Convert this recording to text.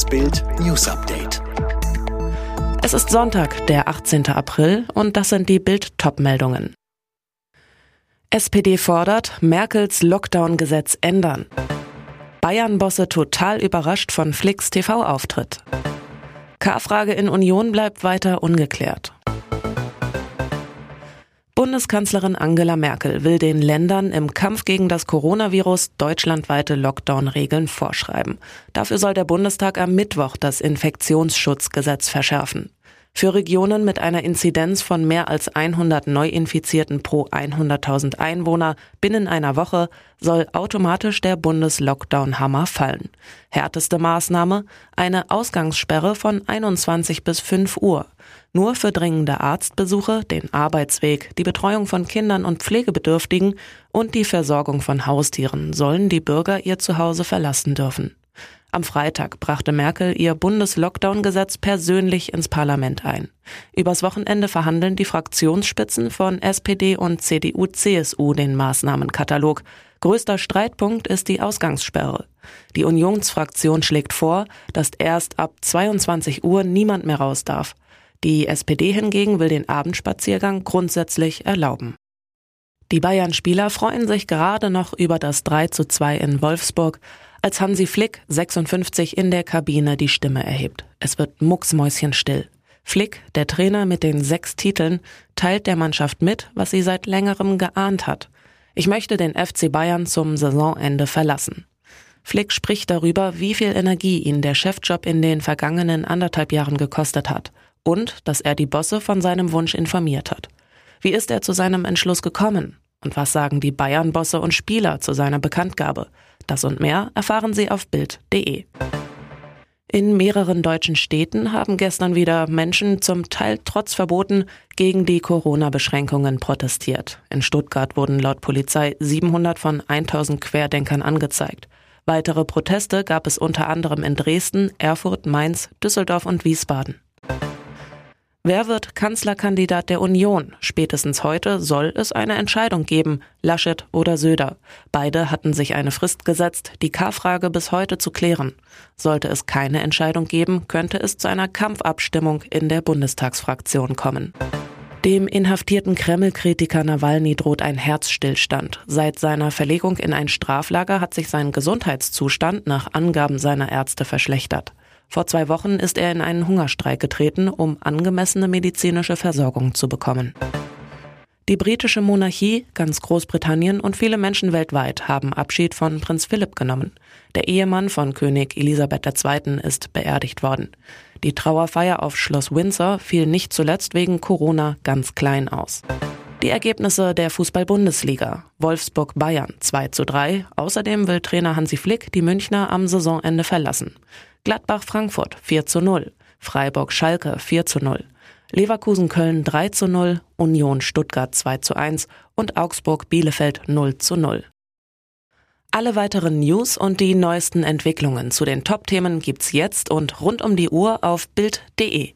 Das Bild News Update. Es ist Sonntag, der 18. April, und das sind die Bild-Top-Meldungen. SPD fordert, Merkels Lockdown-Gesetz ändern. Bayern-Bosse total überrascht von Flicks TV-Auftritt. K-Frage in Union bleibt weiter ungeklärt. Bundeskanzlerin Angela Merkel will den Ländern im Kampf gegen das Coronavirus deutschlandweite Lockdown-Regeln vorschreiben. Dafür soll der Bundestag am Mittwoch das Infektionsschutzgesetz verschärfen. Für Regionen mit einer Inzidenz von mehr als 100 Neuinfizierten pro 100.000 Einwohner binnen einer Woche soll automatisch der Bundeslockdown-Hammer fallen. Härteste Maßnahme? Eine Ausgangssperre von 21 bis 5 Uhr. Nur für dringende Arztbesuche, den Arbeitsweg, die Betreuung von Kindern und Pflegebedürftigen und die Versorgung von Haustieren sollen die Bürger ihr Zuhause verlassen dürfen. Am Freitag brachte Merkel ihr Bundeslockdown-Gesetz persönlich ins Parlament ein. Übers Wochenende verhandeln die Fraktionsspitzen von SPD und CDU-CSU den Maßnahmenkatalog. Größter Streitpunkt ist die Ausgangssperre. Die Unionsfraktion schlägt vor, dass erst ab 22 Uhr niemand mehr raus darf. Die SPD hingegen will den Abendspaziergang grundsätzlich erlauben. Die Bayern-Spieler freuen sich gerade noch über das 3 zu 2 in Wolfsburg als Hansi Flick, 56, in der Kabine die Stimme erhebt. Es wird mucksmäuschenstill. Flick, der Trainer mit den sechs Titeln, teilt der Mannschaft mit, was sie seit längerem geahnt hat. Ich möchte den FC Bayern zum Saisonende verlassen. Flick spricht darüber, wie viel Energie ihn der Chefjob in den vergangenen anderthalb Jahren gekostet hat und dass er die Bosse von seinem Wunsch informiert hat. Wie ist er zu seinem Entschluss gekommen? Und was sagen die Bayern-Bosse und Spieler zu seiner Bekanntgabe? Das und mehr erfahren Sie auf Bild.de. In mehreren deutschen Städten haben gestern wieder Menschen zum Teil trotz Verboten gegen die Corona-Beschränkungen protestiert. In Stuttgart wurden laut Polizei 700 von 1000 Querdenkern angezeigt. Weitere Proteste gab es unter anderem in Dresden, Erfurt, Mainz, Düsseldorf und Wiesbaden. Wer wird Kanzlerkandidat der Union? Spätestens heute soll es eine Entscheidung geben, Laschet oder Söder. Beide hatten sich eine Frist gesetzt, die K-Frage bis heute zu klären. Sollte es keine Entscheidung geben, könnte es zu einer Kampfabstimmung in der Bundestagsfraktion kommen. Dem inhaftierten Kreml-Kritiker Nawalny droht ein Herzstillstand. Seit seiner Verlegung in ein Straflager hat sich sein Gesundheitszustand nach Angaben seiner Ärzte verschlechtert. Vor zwei Wochen ist er in einen Hungerstreik getreten, um angemessene medizinische Versorgung zu bekommen. Die britische Monarchie, ganz Großbritannien und viele Menschen weltweit haben Abschied von Prinz Philipp genommen. Der Ehemann von König Elisabeth II. ist beerdigt worden. Die Trauerfeier auf Schloss Windsor fiel nicht zuletzt wegen Corona ganz klein aus. Die Ergebnisse der Fußball-Bundesliga. Wolfsburg Bayern 2 zu 3. Außerdem will Trainer Hansi Flick die Münchner am Saisonende verlassen. Gladbach Frankfurt 4 zu 0, Freiburg Schalke 4 zu 0, Leverkusen Köln 3 zu 0, Union Stuttgart 2 zu 1 und Augsburg Bielefeld 0 zu 0. Alle weiteren News und die neuesten Entwicklungen zu den Top-Themen gibt's jetzt und rund um die Uhr auf Bild.de.